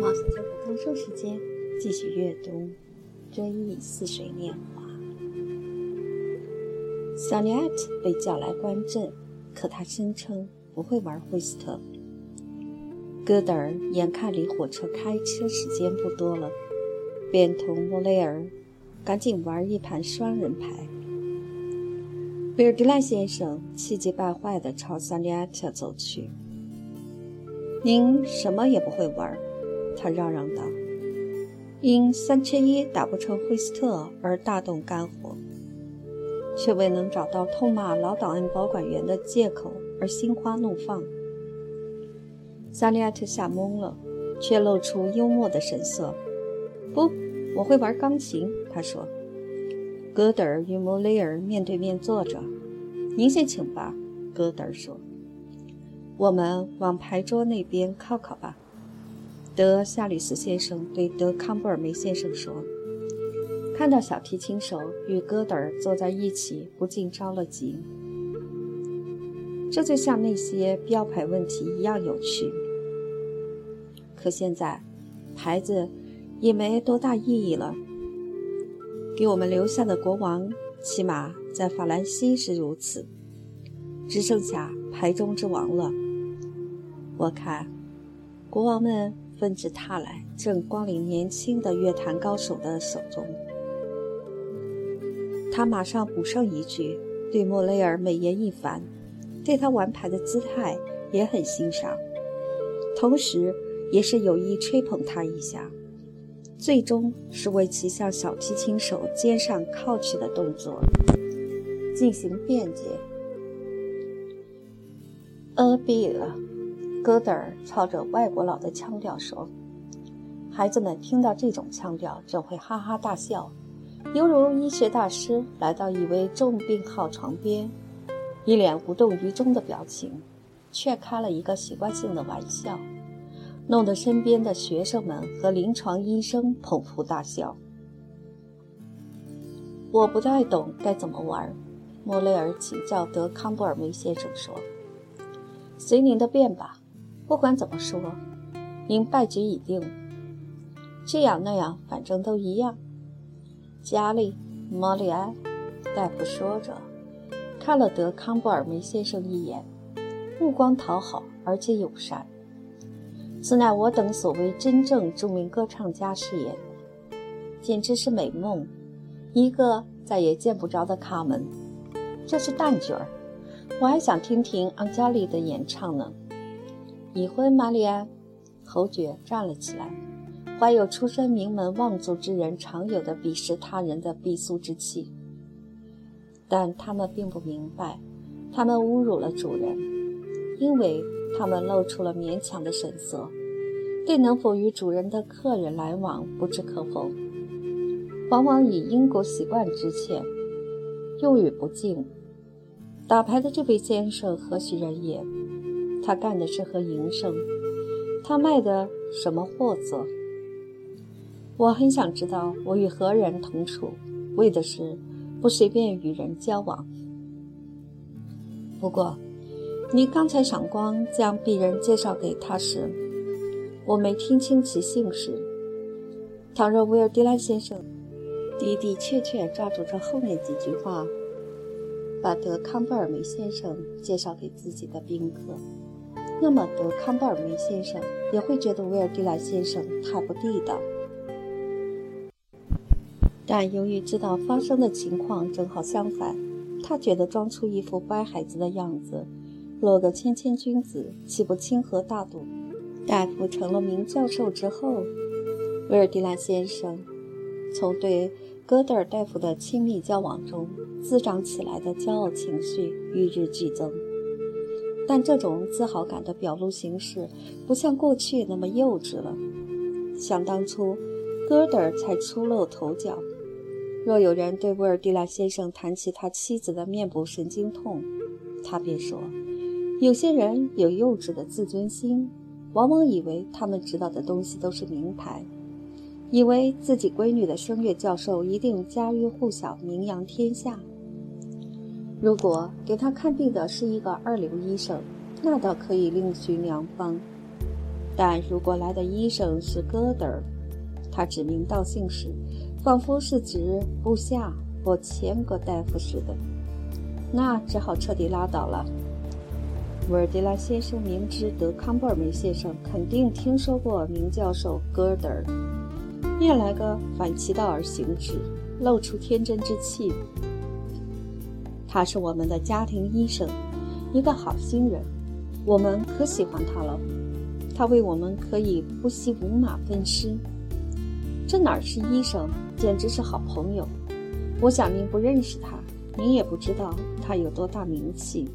毛小姐的读书时间，继续阅读《追忆似水年华》。小尼艾特被叫来观阵，可他声称不会玩惠斯特。戈德尔眼看离火车开车时间不多了，便同莫雷尔赶紧玩一盘双人牌。威尔迪兰先生气急败坏地朝萨利埃特走去。“您什么也不会玩。”他嚷嚷道，“因三缺一打不成惠斯特而大动肝火，却未能找到痛骂老档案保管员的借口而心花怒放。”萨利亚特吓懵了，却露出幽默的神色。“不，我会玩钢琴。”他说。戈德尔与莫雷尔面对面坐着。“您先请吧。”戈德尔说。“我们往牌桌那边靠靠吧。”德夏里斯先生对德康布尔梅先生说。看到小提琴手与戈德尔坐在一起，不禁着了急。这就像那些标牌问题一样有趣。可现在，牌子也没多大意义了。给我们留下的国王，起码在法兰西是如此。只剩下牌中之王了。我看，国王们纷至沓来，正光临年轻的乐坛高手的手中。他马上补上一句，对莫雷尔美言一番。对他玩牌的姿态也很欣赏，同时也是有意吹捧他一下，最终是为其向小提琴手肩上靠去的动作进行辩解。呃，比了，戈德尔操着外国佬的腔调说：“孩子们听到这种腔调，就会哈哈大笑，犹如医学大师来到一位重病号床边。”一脸无动于衷的表情，却开了一个习惯性的玩笑，弄得身边的学生们和临床医生捧腹大笑。我不太懂该怎么玩，莫雷尔请教德康布尔梅先生说：“随您的便吧，不管怎么说，您败局已定。这样那样，反正都一样。”加利，莫里埃，大夫说着。看了德康布尔梅先生一眼，目光讨好而且友善。此乃我等所谓真正著名歌唱家饰演，简直是美梦，一个再也见不着的卡门。这是旦角儿，我还想听听安加丽的演唱呢。已婚玛丽安，侯爵站了起来，怀有出身名门望族之人常有的鄙视他人的鄙俗之气。但他们并不明白，他们侮辱了主人，因为他们露出了勉强的神色，对能否与主人的客人来往不置可否，往往以英国习惯之歉，用语不敬。打牌的这位先生何许人也？他干的是何营生？他卖的什么货色？我很想知道，我与何人同处，为的是。不随便与人交往。不过，你刚才闪光将鄙人介绍给他时，我没听清其姓氏。倘若威尔迪兰先生的的确确抓住这后面几句话，把德康贝尔梅先生介绍给自己的宾客，那么德康贝尔梅先生也会觉得威尔迪兰先生太不地道。但由于知道发生的情况正好相反，他觉得装出一副乖孩子的样子，落个谦谦君子，岂不清和大度？大夫成了名教授之后，威尔迪拉先生从对戈德尔大夫的亲密交往中滋长起来的骄傲情绪与日俱增。但这种自豪感的表露形式不像过去那么幼稚了。想当初，戈德尔才初露头角。若有人对威尔蒂拉先生谈起他妻子的面部神经痛，他便说：“有些人有幼稚的自尊心，往往以为他们知道的东西都是名牌，以为自己闺女的声乐教授一定家喻户晓、名扬天下。”如果给他看病的是一个二流医生，那倒可以另寻良方。但如果来的医生是哥德尔，他指名道姓时，仿佛是指部下或前个大夫似的，那只好彻底拉倒了。维尔迪拉先生明知德康布尔梅先生肯定听说过名教授戈德尔，便来个反其道而行之，露出天真之气。他是我们的家庭医生，一个好心人，我们可喜欢他了。他为我们可以不惜五马分尸。这哪是医生，简直是好朋友。我想您不认识他，您也不知道他有多大名气。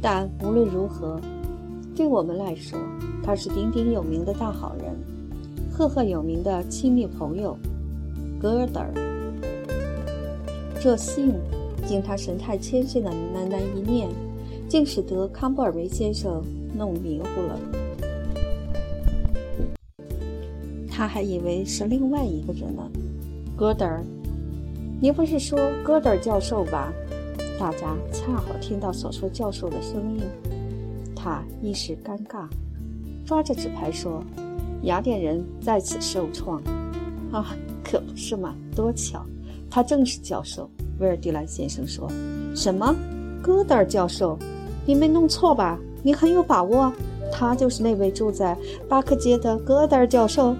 但无论如何，对我们来说，他是鼎鼎有名的大好人，赫赫有名的亲密朋友，戈德尔。这信。经他神态谦逊的喃喃一念，竟使得康布尔维先生弄迷糊了。他还以为是另外一个人呢。戈德尔，您不是说戈德尔教授吧？大家恰好听到所说教授的声音，他一时尴尬，抓着纸牌说：“雅典人在此受创。”啊，可不是嘛，多巧，他正是教授。威尔迪兰先生说：“什么？戈德尔教授？你没弄错吧？你很有把握，他就是那位住在巴克街的戈德尔教授。”“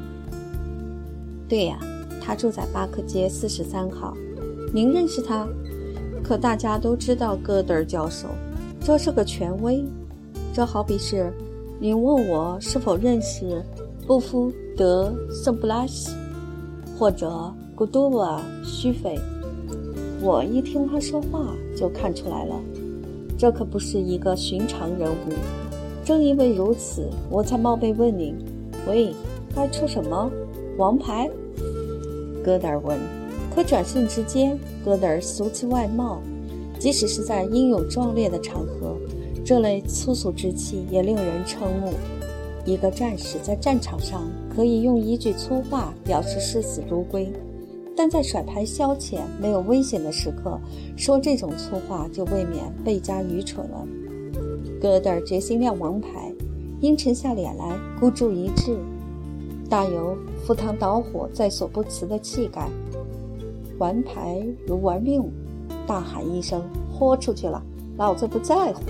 对呀，他住在巴克街四十三号。您认识他？可大家都知道戈德尔教授，这是个权威。这好比是您问我是否认识布夫德圣布拉西，或者古多瓦须斐。”我一听他说话，就看出来了，这可不是一个寻常人物。正因为如此，我才冒昧问您：喂，该出什么王牌？戈德尔问。可转瞬之间，戈德尔俗气外貌，即使是在英勇壮烈的场合，这类粗俗之气也令人瞠目。一个战士在战场上可以用一句粗话表示视死如归。但在甩牌消遣、没有危险的时刻，说这种粗话就未免倍加愚蠢了。戈德尔决心亮王牌，因沉下脸来，孤注一掷，大有赴汤蹈火在所不辞的气概。玩牌如玩命，大喊一声：“豁出去了，老子不在乎。”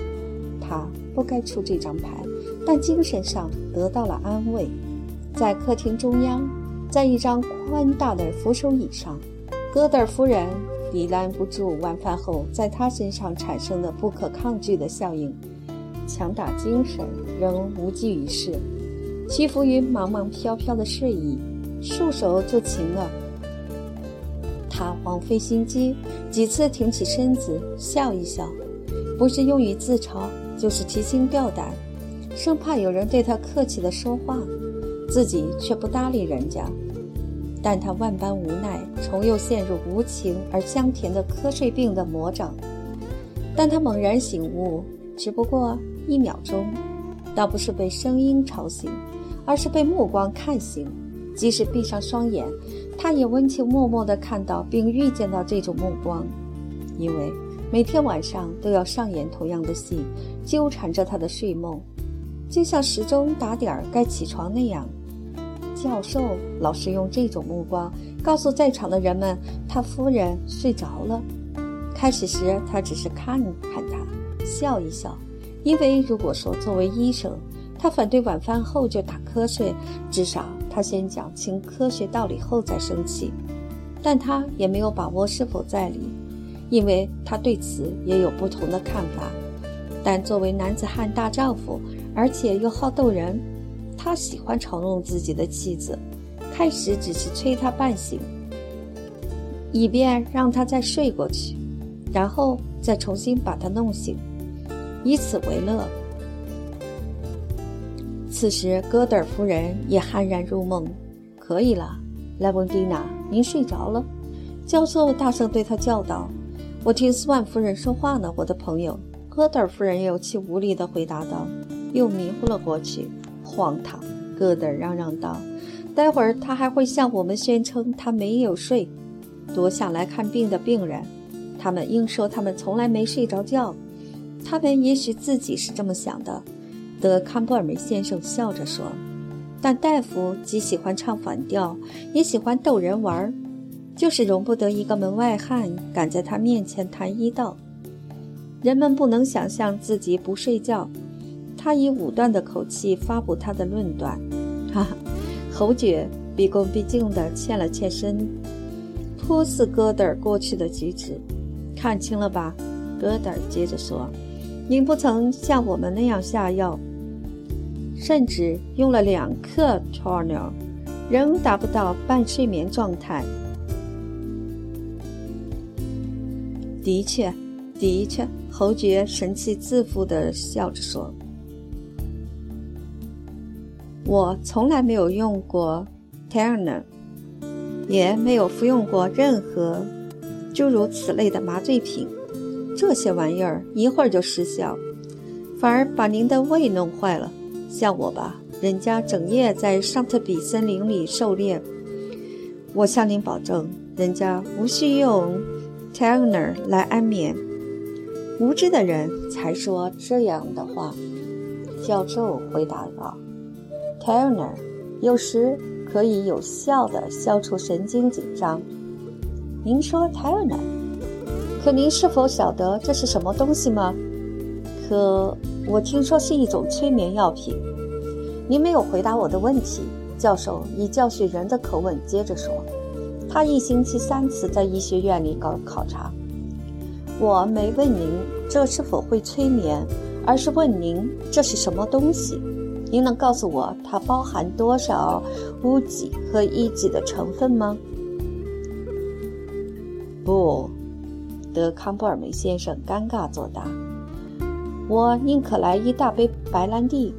他不该出这张牌，但精神上得到了安慰。在客厅中央。在一张宽大的扶手椅上，戈德尔夫人抵拦不住晚饭后在他身上产生的不可抗拒的效应，强打精神仍无济于事，屈服于茫茫飘飘的睡意，束手就擒了。他枉费心机，几次挺起身子笑一笑，不是用于自嘲，就是提心吊胆，生怕有人对他客气的说话。自己却不搭理人家，但他万般无奈，重又陷入无情而香甜的瞌睡病的魔掌。但他猛然醒悟，只不过一秒钟，倒不是被声音吵醒，而是被目光看醒。即使闭上双眼，他也温情脉脉地看到并预见到这种目光，因为每天晚上都要上演同样的戏，纠缠着他的睡梦，就像时钟打点儿该起床那样。教授老是用这种目光告诉在场的人们，他夫人睡着了。开始时，他只是看看他，笑一笑，因为如果说作为医生，他反对晚饭后就打瞌睡，至少他先讲清科学道理后再生气。但他也没有把握是否在理，因为他对此也有不同的看法。但作为男子汉大丈夫，而且又好逗人。他喜欢嘲弄自己的妻子，开始只是催她半醒，以便让她再睡过去，然后再重新把她弄醒，以此为乐。此时，戈德尔夫人也酣然入梦。可以了，莱文蒂娜，您睡着了。教授大声对他叫道：“我听斯万夫人说话呢，我的朋友。”戈德尔夫人有气无力地回答道，又迷糊了过去。荒唐！戈德尔嚷嚷道：“待会儿他还会向我们宣称他没有睡，夺下来看病的病人。他们应说他们从来没睡着觉。他们也许自己是这么想的。德康布尔梅先生笑着说：“但大夫既喜欢唱反调，也喜欢逗人玩儿，就是容不得一个门外汉敢在他面前谈医道。人们不能想象自己不睡觉。”他以武断的口气发布他的论断。哈哈，侯爵毕恭毕敬地欠了欠身，颇似戈德尔过去的举止。看清了吧？戈德尔接着说：“您不曾像我们那样下药，甚至用了两克 t o r n a l 仍达不到半睡眠状态。”的确，的确，侯爵神气自负地笑着说。我从来没有用过 t e r n e r 也没有服用过任何诸如此类的麻醉品。这些玩意儿一会儿就失效，反而把您的胃弄坏了。像我吧，人家整夜在尚特比森林里狩猎，我向您保证，人家无需用 t e r n e r 来安眠。无知的人才说这样的话。教授回答道。t e r n e r 有时可以有效地消除神经紧张。您说 t e r n e r 可您是否晓得这是什么东西吗？可我听说是一种催眠药品。您没有回答我的问题。教授以教训人的口吻接着说：“他一星期三次在医学院里搞考察。我没问您这是否会催眠，而是问您这是什么东西。”您能告诉我它包含多少乌己和一己的成分吗？不，德康布尔梅先生尴尬作答。我宁可来一大杯白兰地，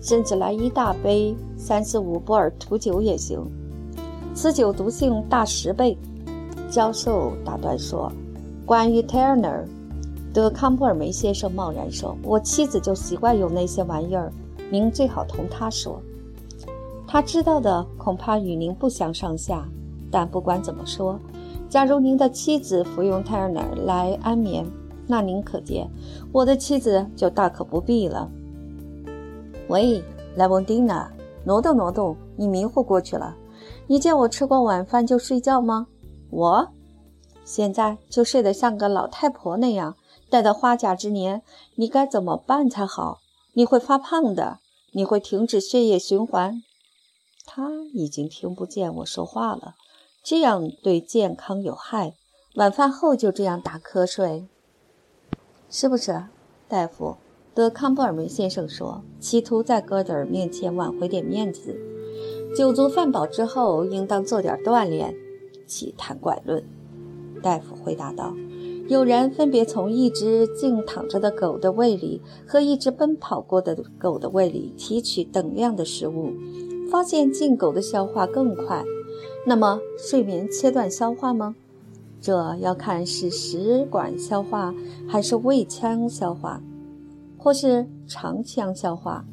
甚至来一大杯三四五波尔图酒也行。此酒毒性大十倍。教授打断说：“关于 Turner，德康布尔梅先生贸然说，我妻子就习惯用那些玩意儿。”您最好同他说，他知道的恐怕与您不相上下。但不管怎么说，假如您的妻子服用泰尔纳来安眠，那您可见我的妻子就大可不必了。喂，莱蒙蒂娜，挪动挪动，你迷糊过去了。你见我吃过晚饭就睡觉吗？我现在就睡得像个老太婆那样。待到花甲之年，你该怎么办才好？你会发胖的，你会停止血液循环。他已经听不见我说话了，这样对健康有害。晚饭后就这样打瞌睡，是不是，大夫？德康布尔梅先生说，企图在戈德尔面前挽回点面子。酒足饭饱之后，应当做点锻炼。奇谈怪论，大夫回答道。有人分别从一只静躺着的狗的胃里和一只奔跑过的狗的胃里提取等量的食物，发现静狗的消化更快。那么，睡眠切断消化吗？这要看是食管消化还是胃腔消化，或是肠腔消化。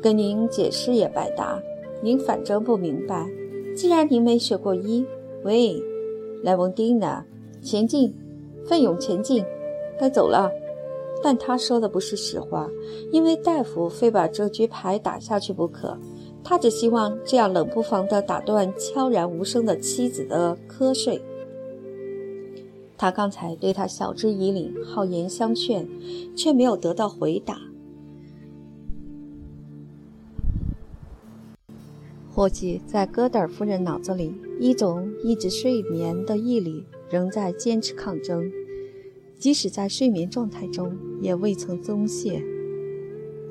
跟您解释也白搭，您反正不明白。既然您没学过医，喂，莱翁蒂娜，前进。奋勇前进，该走了。但他说的不是实话，因为大夫非把这局牌打下去不可。他只希望这样冷不防地打断悄然无声的妻子的瞌睡。他刚才对他晓之以理，好言相劝，却没有得到回答。或许在戈德尔夫人脑子里，一种抑制睡眠的毅力。仍在坚持抗争，即使在睡眠状态中也未曾松懈。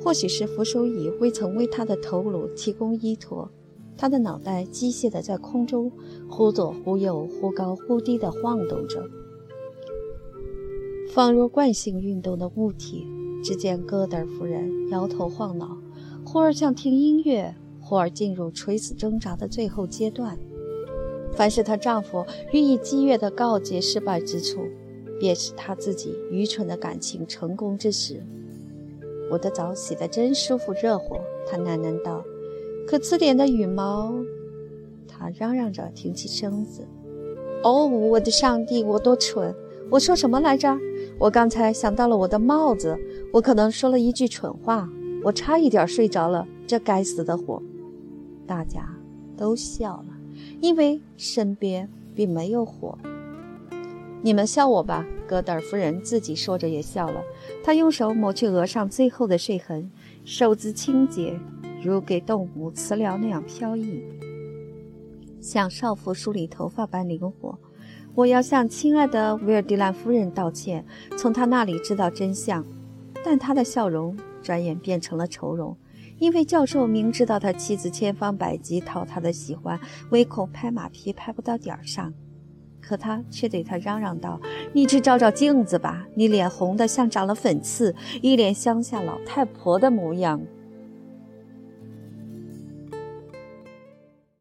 或许是扶手椅未曾为他的头颅提供依托，他的脑袋机械地在空中忽左忽右、忽高忽低地晃动着，仿若惯性运动的物体。只见戈德尔夫人摇头晃脑，忽而像听音乐，忽而进入垂死挣扎的最后阶段。凡是她丈夫予以激越的告诫失败之处，便是她自己愚蠢的感情成功之时。我的澡洗得真舒服热乎，她喃喃道。可词典的羽毛，她嚷嚷着挺起身子。哦，我的上帝，我多蠢！我说什么来着？我刚才想到了我的帽子，我可能说了一句蠢话，我差一点睡着了。这该死的火！大家都笑了，因为身边并没有火。你们笑我吧，戈德尔夫人自己说着也笑了。她用手抹去额上最后的睡痕，手姿清洁，如给动物磁疗那样飘逸，像少妇梳理头发般灵活。我要向亲爱的维尔迪兰夫人道歉，从她那里知道真相。但她的笑容转眼变成了愁容，因为教授明知道他妻子千方百计讨他的喜欢，唯恐拍马屁拍不到点儿上，可他却对他嚷嚷道：“你去照照镜子吧，你脸红得像长了粉刺，一脸乡下老太婆的模样。”